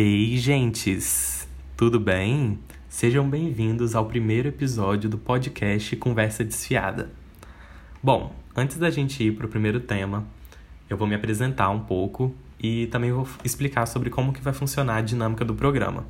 Ei, gentes! Tudo bem? Sejam bem-vindos ao primeiro episódio do podcast Conversa Desfiada. Bom, antes da gente ir para o primeiro tema, eu vou me apresentar um pouco e também vou explicar sobre como que vai funcionar a dinâmica do programa.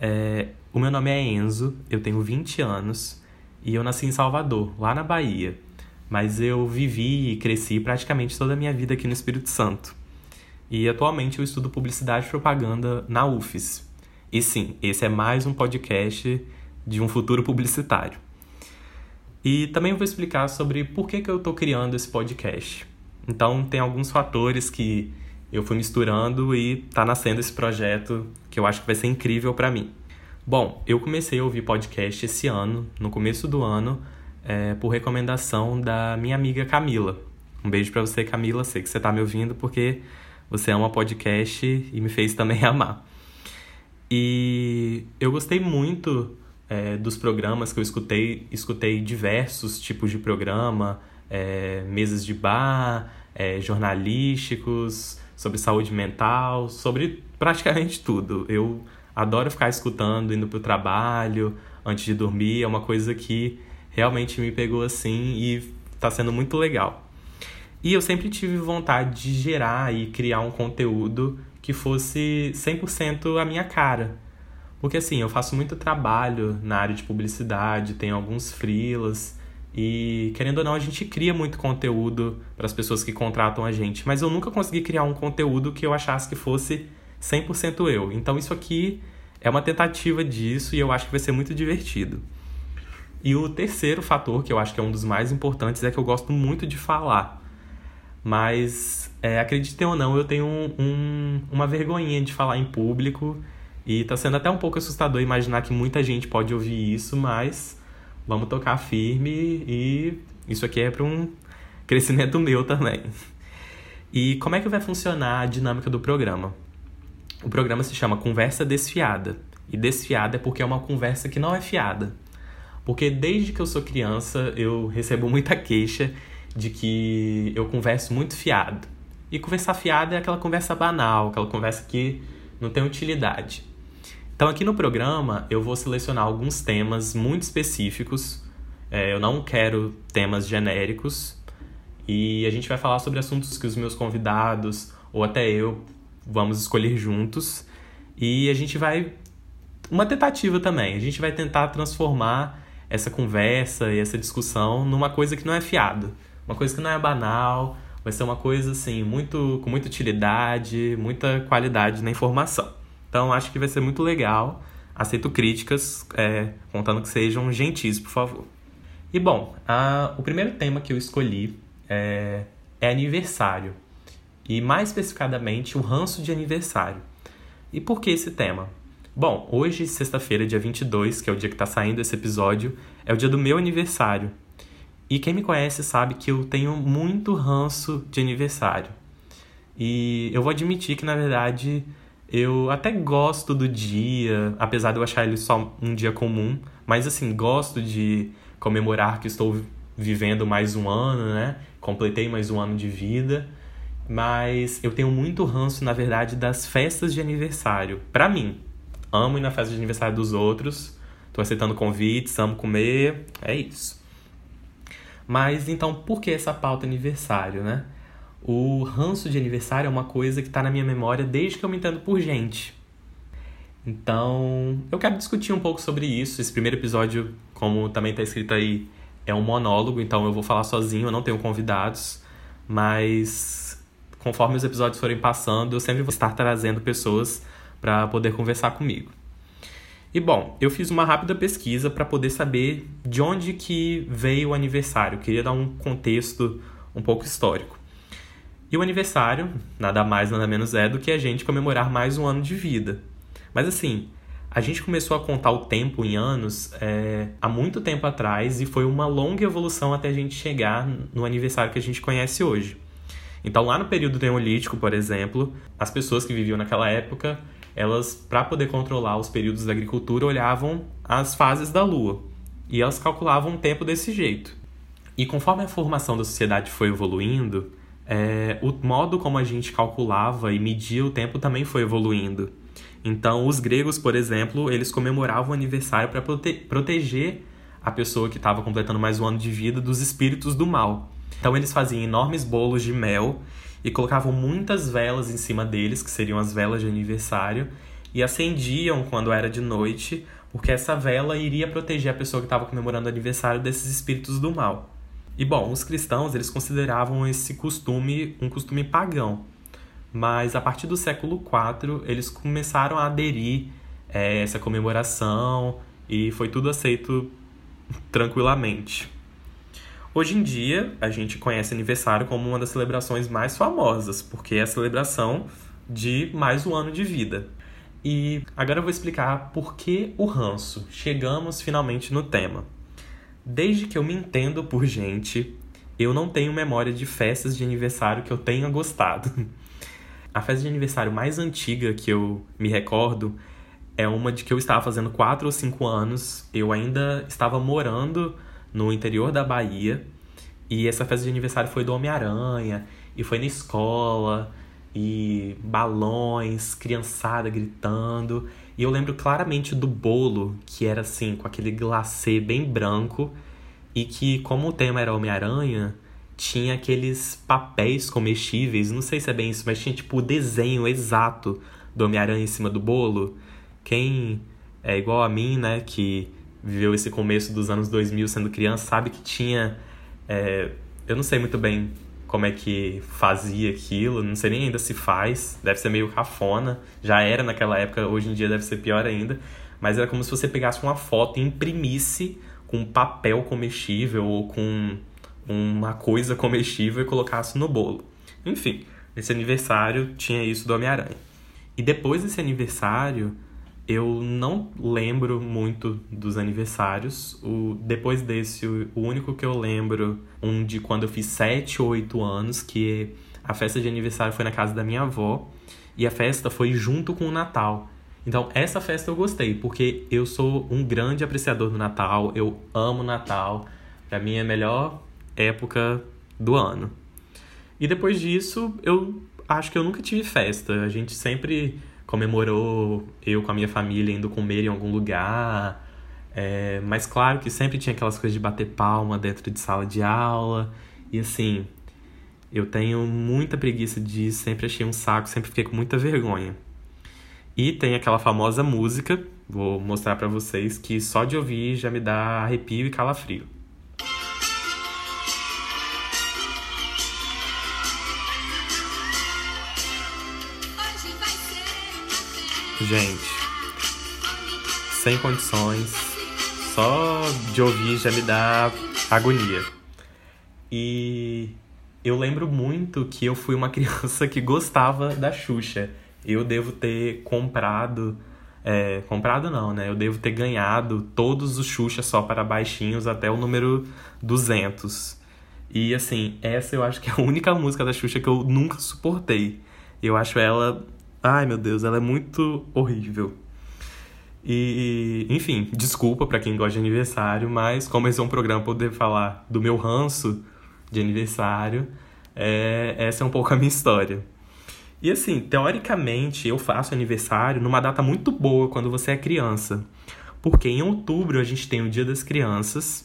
É, o meu nome é Enzo, eu tenho 20 anos e eu nasci em Salvador, lá na Bahia, mas eu vivi e cresci praticamente toda a minha vida aqui no Espírito Santo. E atualmente eu estudo publicidade e propaganda na UFES. E sim, esse é mais um podcast de um futuro publicitário. E também vou explicar sobre por que, que eu estou criando esse podcast. Então, tem alguns fatores que eu fui misturando e tá nascendo esse projeto que eu acho que vai ser incrível para mim. Bom, eu comecei a ouvir podcast esse ano, no começo do ano, é, por recomendação da minha amiga Camila. Um beijo para você, Camila. Sei que você tá me ouvindo porque você ama podcast e me fez também amar. E eu gostei muito é, dos programas que eu escutei. Escutei diversos tipos de programa, é, mesas de bar, é, jornalísticos, sobre saúde mental, sobre praticamente tudo. Eu adoro ficar escutando, indo para o trabalho, antes de dormir. É uma coisa que realmente me pegou assim e está sendo muito legal. E eu sempre tive vontade de gerar e criar um conteúdo que fosse 100% a minha cara. Porque assim, eu faço muito trabalho na área de publicidade, tenho alguns freelas e querendo ou não a gente cria muito conteúdo para as pessoas que contratam a gente, mas eu nunca consegui criar um conteúdo que eu achasse que fosse 100% eu. Então isso aqui é uma tentativa disso e eu acho que vai ser muito divertido. E o terceiro fator, que eu acho que é um dos mais importantes, é que eu gosto muito de falar. Mas, é, acreditem ou não, eu tenho um, um, uma vergonhinha de falar em público. E tá sendo até um pouco assustador imaginar que muita gente pode ouvir isso, mas vamos tocar firme e isso aqui é para um crescimento meu também. E como é que vai funcionar a dinâmica do programa? O programa se chama Conversa Desfiada. E desfiada é porque é uma conversa que não é fiada. Porque desde que eu sou criança, eu recebo muita queixa de que eu converso muito fiado. E conversar fiado é aquela conversa banal, aquela conversa que não tem utilidade. Então, aqui no programa, eu vou selecionar alguns temas muito específicos. É, eu não quero temas genéricos. E a gente vai falar sobre assuntos que os meus convidados, ou até eu, vamos escolher juntos. E a gente vai. Uma tentativa também. A gente vai tentar transformar essa conversa e essa discussão numa coisa que não é fiado uma coisa que não é banal, vai ser uma coisa assim, muito com muita utilidade, muita qualidade na informação. Então acho que vai ser muito legal. Aceito críticas, é, contando que sejam gentis, por favor. E bom, a, o primeiro tema que eu escolhi é, é aniversário. E mais especificadamente o ranço de aniversário. E por que esse tema? Bom, hoje, sexta-feira, dia 22, que é o dia que está saindo esse episódio, é o dia do meu aniversário. E quem me conhece sabe que eu tenho muito ranço de aniversário. E eu vou admitir que, na verdade, eu até gosto do dia, apesar de eu achar ele só um dia comum, mas assim, gosto de comemorar que estou vivendo mais um ano, né? Completei mais um ano de vida. Mas eu tenho muito ranço, na verdade, das festas de aniversário. Para mim, amo ir na festa de aniversário dos outros, tô aceitando convites, amo comer, é isso. Mas então, por que essa pauta aniversário, né? O ranço de aniversário é uma coisa que está na minha memória desde que eu me entendo por gente. Então, eu quero discutir um pouco sobre isso. Esse primeiro episódio, como também está escrito aí, é um monólogo, então eu vou falar sozinho, eu não tenho convidados, mas conforme os episódios forem passando, eu sempre vou estar trazendo pessoas para poder conversar comigo. E bom, eu fiz uma rápida pesquisa para poder saber de onde que veio o aniversário. Eu queria dar um contexto um pouco histórico. E o aniversário, nada mais nada menos é do que a gente comemorar mais um ano de vida. Mas assim, a gente começou a contar o tempo em anos é, há muito tempo atrás e foi uma longa evolução até a gente chegar no aniversário que a gente conhece hoje. Então, lá no período neolítico, por exemplo, as pessoas que viviam naquela época elas, para poder controlar os períodos da agricultura, olhavam as fases da lua e elas calculavam o tempo desse jeito. E conforme a formação da sociedade foi evoluindo, é, o modo como a gente calculava e media o tempo também foi evoluindo. Então, os gregos, por exemplo, eles comemoravam o aniversário para prote proteger a pessoa que estava completando mais um ano de vida dos espíritos do mal. Então, eles faziam enormes bolos de mel e colocavam muitas velas em cima deles, que seriam as velas de aniversário, e acendiam quando era de noite, porque essa vela iria proteger a pessoa que estava comemorando o aniversário desses espíritos do mal. E bom, os cristãos eles consideravam esse costume um costume pagão, mas a partir do século IV eles começaram a aderir a é, essa comemoração e foi tudo aceito tranquilamente. Hoje em dia, a gente conhece aniversário como uma das celebrações mais famosas, porque é a celebração de mais um ano de vida. E agora eu vou explicar por que o ranço. Chegamos finalmente no tema. Desde que eu me entendo por gente, eu não tenho memória de festas de aniversário que eu tenha gostado. A festa de aniversário mais antiga que eu me recordo é uma de que eu estava fazendo 4 ou 5 anos. Eu ainda estava morando no interior da Bahia. E essa festa de aniversário foi do Homem-Aranha, e foi na escola, e balões, criançada gritando. E eu lembro claramente do bolo, que era assim, com aquele glacê bem branco, e que, como o tema era Homem-Aranha, tinha aqueles papéis comestíveis, não sei se é bem isso, mas tinha tipo o desenho exato do Homem-Aranha em cima do bolo. Quem é igual a mim, né, que viveu esse começo dos anos 2000 sendo criança, sabe que tinha. É, eu não sei muito bem como é que fazia aquilo, não sei nem ainda se faz, deve ser meio cafona, já era naquela época, hoje em dia deve ser pior ainda, mas era como se você pegasse uma foto e imprimisse com papel comestível ou com uma coisa comestível e colocasse no bolo. Enfim, esse aniversário tinha isso do Homem-Aranha. E depois desse aniversário, eu não lembro muito dos aniversários. O, depois desse, o, o único que eu lembro, um de quando eu fiz 7 ou 8 anos, que a festa de aniversário foi na casa da minha avó. E a festa foi junto com o Natal. Então, essa festa eu gostei, porque eu sou um grande apreciador do Natal, eu amo Natal. Pra mim é a melhor época do ano. E depois disso, eu acho que eu nunca tive festa. A gente sempre comemorou eu com a minha família indo comer em algum lugar. É, mas claro que sempre tinha aquelas coisas de bater palma dentro de sala de aula. E assim, eu tenho muita preguiça disso, sempre achei um saco, sempre fiquei com muita vergonha. E tem aquela famosa música, vou mostrar para vocês, que só de ouvir já me dá arrepio e calafrio. Gente, sem condições, só de ouvir já me dá agonia. E eu lembro muito que eu fui uma criança que gostava da Xuxa. Eu devo ter comprado. É, comprado não, né? Eu devo ter ganhado todos os Xuxa só para baixinhos até o número 200. E assim, essa eu acho que é a única música da Xuxa que eu nunca suportei. Eu acho ela Ai, meu Deus, ela é muito horrível. E, enfim, desculpa para quem gosta de aniversário, mas como esse é um programa poder falar do meu ranço de aniversário, é, essa é um pouco a minha história. E assim, teoricamente, eu faço aniversário numa data muito boa quando você é criança. Porque em outubro a gente tem o Dia das Crianças,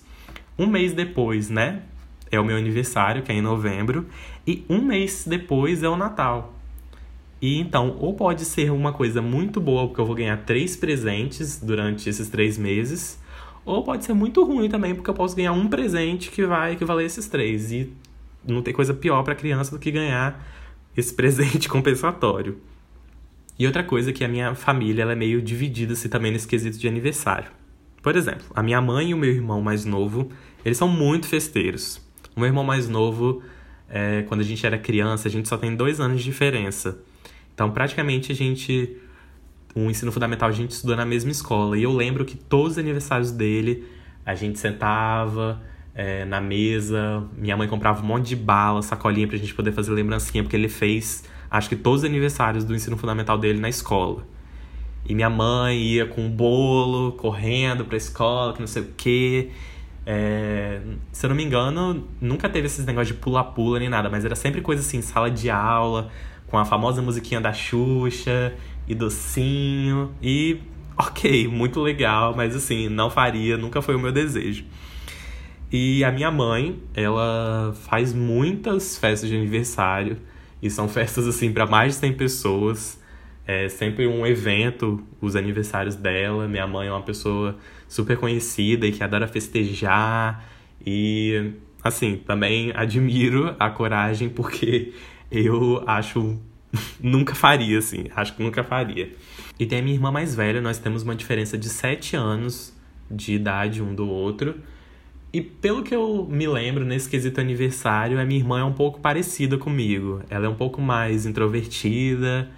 um mês depois, né? É o meu aniversário, que é em novembro, e um mês depois é o Natal. E então, ou pode ser uma coisa muito boa, porque eu vou ganhar três presentes durante esses três meses, ou pode ser muito ruim também, porque eu posso ganhar um presente que vai equivaler a esses três. E não tem coisa pior para criança do que ganhar esse presente compensatório. E outra coisa é que a minha família ela é meio dividida se também nesse quesito de aniversário. Por exemplo, a minha mãe e o meu irmão mais novo, eles são muito festeiros. O meu irmão mais novo, é, quando a gente era criança, a gente só tem dois anos de diferença. Então, praticamente, a gente. O ensino fundamental a gente estudou na mesma escola. E eu lembro que todos os aniversários dele, a gente sentava é, na mesa, minha mãe comprava um monte de bala, sacolinha pra gente poder fazer lembrancinha, porque ele fez, acho que todos os aniversários do ensino fundamental dele na escola. E minha mãe ia com um bolo, correndo pra escola, que não sei o quê. É, se eu não me engano, nunca teve esses negócios de pula-pula nem nada, mas era sempre coisa assim, sala de aula, com a famosa musiquinha da Xuxa e docinho. E ok, muito legal, mas assim, não faria, nunca foi o meu desejo. E a minha mãe, ela faz muitas festas de aniversário. E são festas assim para mais de 100 pessoas. É sempre um evento, os aniversários dela. Minha mãe é uma pessoa super conhecida e que adora festejar. E assim, também admiro a coragem porque eu acho nunca faria assim, acho que nunca faria. E tem a minha irmã mais velha, nós temos uma diferença de 7 anos de idade um do outro. E pelo que eu me lembro nesse quesito aniversário, a minha irmã é um pouco parecida comigo. Ela é um pouco mais introvertida,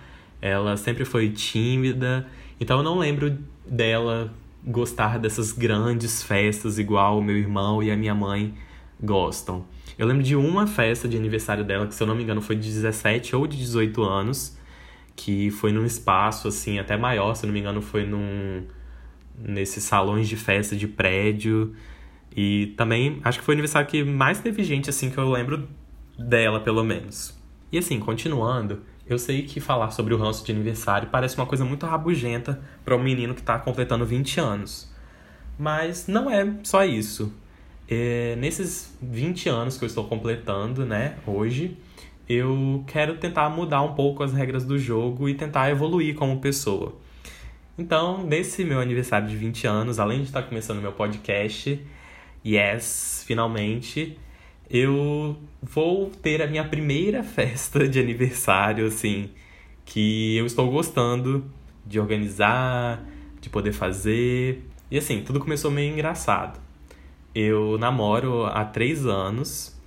ela sempre foi tímida. Então eu não lembro dela gostar dessas grandes festas igual o meu irmão e a minha mãe gostam. Eu lembro de uma festa de aniversário dela, que se eu não me engano foi de 17 ou de 18 anos, que foi num espaço assim até maior, se eu não me engano foi num nesses salões de festa de prédio. E também acho que foi o aniversário que mais teve gente, assim, que eu lembro dela, pelo menos. E assim, continuando, eu sei que falar sobre o ranço de aniversário parece uma coisa muito rabugenta para um menino que está completando 20 anos. Mas não é só isso. É, nesses 20 anos que eu estou completando, né, hoje, eu quero tentar mudar um pouco as regras do jogo e tentar evoluir como pessoa. Então, nesse meu aniversário de 20 anos, além de estar começando meu podcast, yes, finalmente, eu vou ter a minha primeira festa de aniversário, assim, que eu estou gostando de organizar, de poder fazer. E assim, tudo começou meio engraçado. Eu namoro há três anos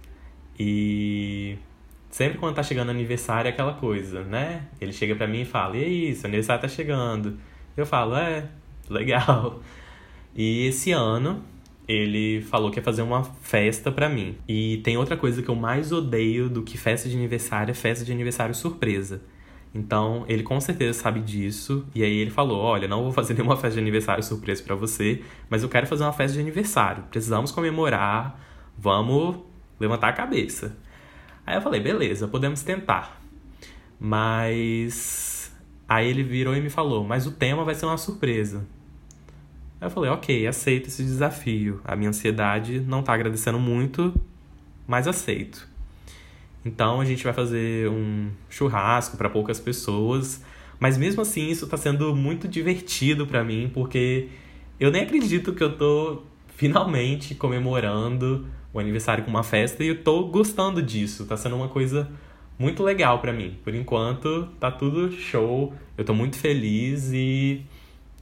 e sempre quando tá chegando aniversário é aquela coisa, né? Ele chega pra mim e fala: E seu aniversário tá chegando. Eu falo: É, legal. E esse ano ele falou que ia fazer uma festa para mim. E tem outra coisa que eu mais odeio do que festa de aniversário, é festa de aniversário surpresa. Então, ele com certeza sabe disso. E aí ele falou: "Olha, não vou fazer nenhuma festa de aniversário surpresa para você, mas eu quero fazer uma festa de aniversário. Precisamos comemorar, vamos levantar a cabeça". Aí eu falei: "Beleza, podemos tentar". Mas aí ele virou e me falou: "Mas o tema vai ser uma surpresa". Aí eu falei, ok, aceito esse desafio. A minha ansiedade não tá agradecendo muito, mas aceito. Então a gente vai fazer um churrasco para poucas pessoas, mas mesmo assim isso tá sendo muito divertido para mim, porque eu nem acredito que eu tô finalmente comemorando o aniversário com uma festa e eu tô gostando disso. Tá sendo uma coisa muito legal para mim. Por enquanto, tá tudo show. Eu tô muito feliz e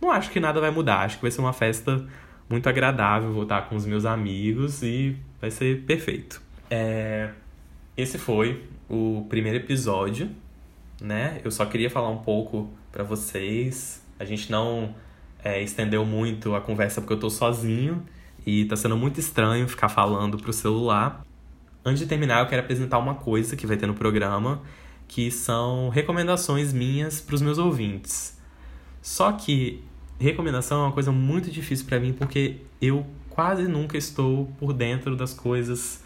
não acho que nada vai mudar. Acho que vai ser uma festa muito agradável. Vou estar com os meus amigos e vai ser perfeito. É... Esse foi o primeiro episódio, né? Eu só queria falar um pouco para vocês. A gente não é, estendeu muito a conversa porque eu tô sozinho e tá sendo muito estranho ficar falando pro celular. Antes de terminar, eu quero apresentar uma coisa que vai ter no programa, que são recomendações minhas para os meus ouvintes. Só que recomendação é uma coisa muito difícil para mim porque eu quase nunca estou por dentro das coisas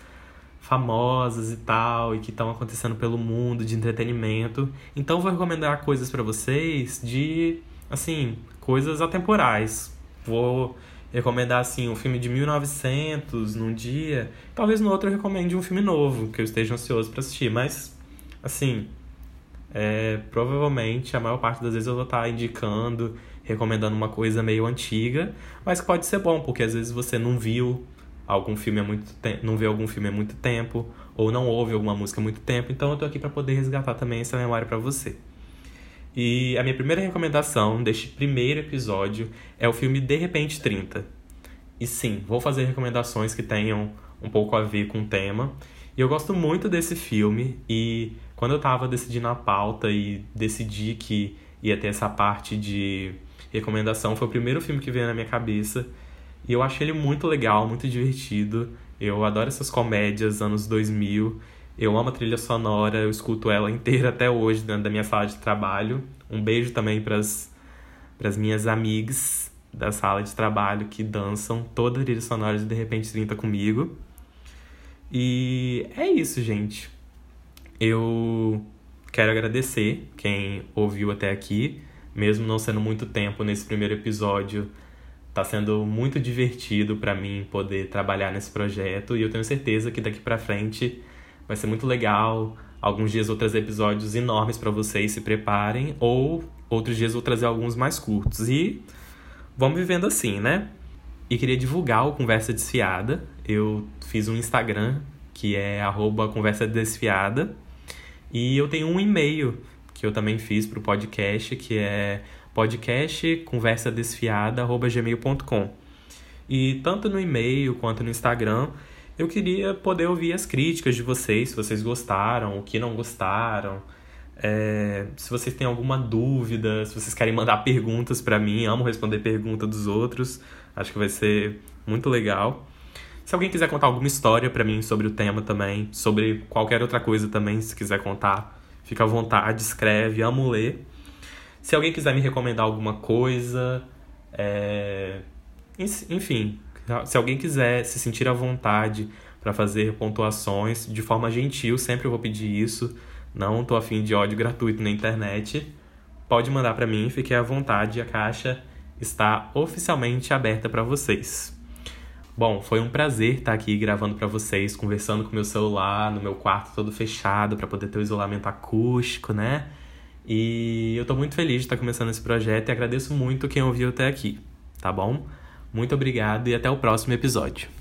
famosas e tal e que estão acontecendo pelo mundo de entretenimento. Então vou recomendar coisas para vocês de assim, coisas atemporais. Vou recomendar assim um filme de 1900 num dia, talvez no outro eu recomende um filme novo que eu esteja ansioso para assistir, mas assim, é, provavelmente a maior parte das vezes eu vou estar indicando recomendando uma coisa meio antiga, mas pode ser bom, porque às vezes você não viu algum filme há muito tempo, não vê algum filme há muito tempo, ou não ouve alguma música há muito tempo, então eu tô aqui para poder resgatar também essa memória para você. E a minha primeira recomendação deste primeiro episódio é o filme De Repente 30. E sim, vou fazer recomendações que tenham um pouco a ver com o tema. E eu gosto muito desse filme e quando eu tava decidindo a pauta e decidi que ia ter essa parte de recomendação. Foi o primeiro filme que veio na minha cabeça. E eu achei ele muito legal, muito divertido. Eu adoro essas comédias anos 2000. Eu amo a trilha sonora, eu escuto ela inteira até hoje dentro da minha sala de trabalho. Um beijo também para as minhas amigas da sala de trabalho que dançam toda a trilha sonora de De Repente 30 comigo. E é isso, gente. Eu quero agradecer quem ouviu até aqui mesmo não sendo muito tempo nesse primeiro episódio, tá sendo muito divertido para mim poder trabalhar nesse projeto e eu tenho certeza que daqui para frente vai ser muito legal. Alguns dias vou trazer episódios enormes para vocês, se preparem, ou outros dias vou trazer alguns mais curtos. E vamos vivendo assim, né? E queria divulgar o Conversa Desfiada. Eu fiz um Instagram que é conversa desfiada. E eu tenho um e-mail que eu também fiz para o podcast, que é podcastconversadesfiada.gmail.com. E tanto no e-mail quanto no Instagram, eu queria poder ouvir as críticas de vocês, se vocês gostaram, o que não gostaram. É, se vocês têm alguma dúvida, se vocês querem mandar perguntas para mim, amo responder pergunta dos outros. Acho que vai ser muito legal. Se alguém quiser contar alguma história para mim sobre o tema também, sobre qualquer outra coisa também, se quiser contar, Fica à vontade, escreve, amo ler. Se alguém quiser me recomendar alguma coisa, é... enfim, se alguém quiser se sentir à vontade para fazer pontuações de forma gentil, sempre eu vou pedir isso. Não tô afim de ódio gratuito na internet. Pode mandar para mim, fique à vontade, a caixa está oficialmente aberta para vocês. Bom, foi um prazer estar aqui gravando para vocês, conversando com meu celular no meu quarto todo fechado para poder ter o isolamento acústico, né? E eu tô muito feliz de estar começando esse projeto e agradeço muito quem ouviu até aqui, tá bom? Muito obrigado e até o próximo episódio.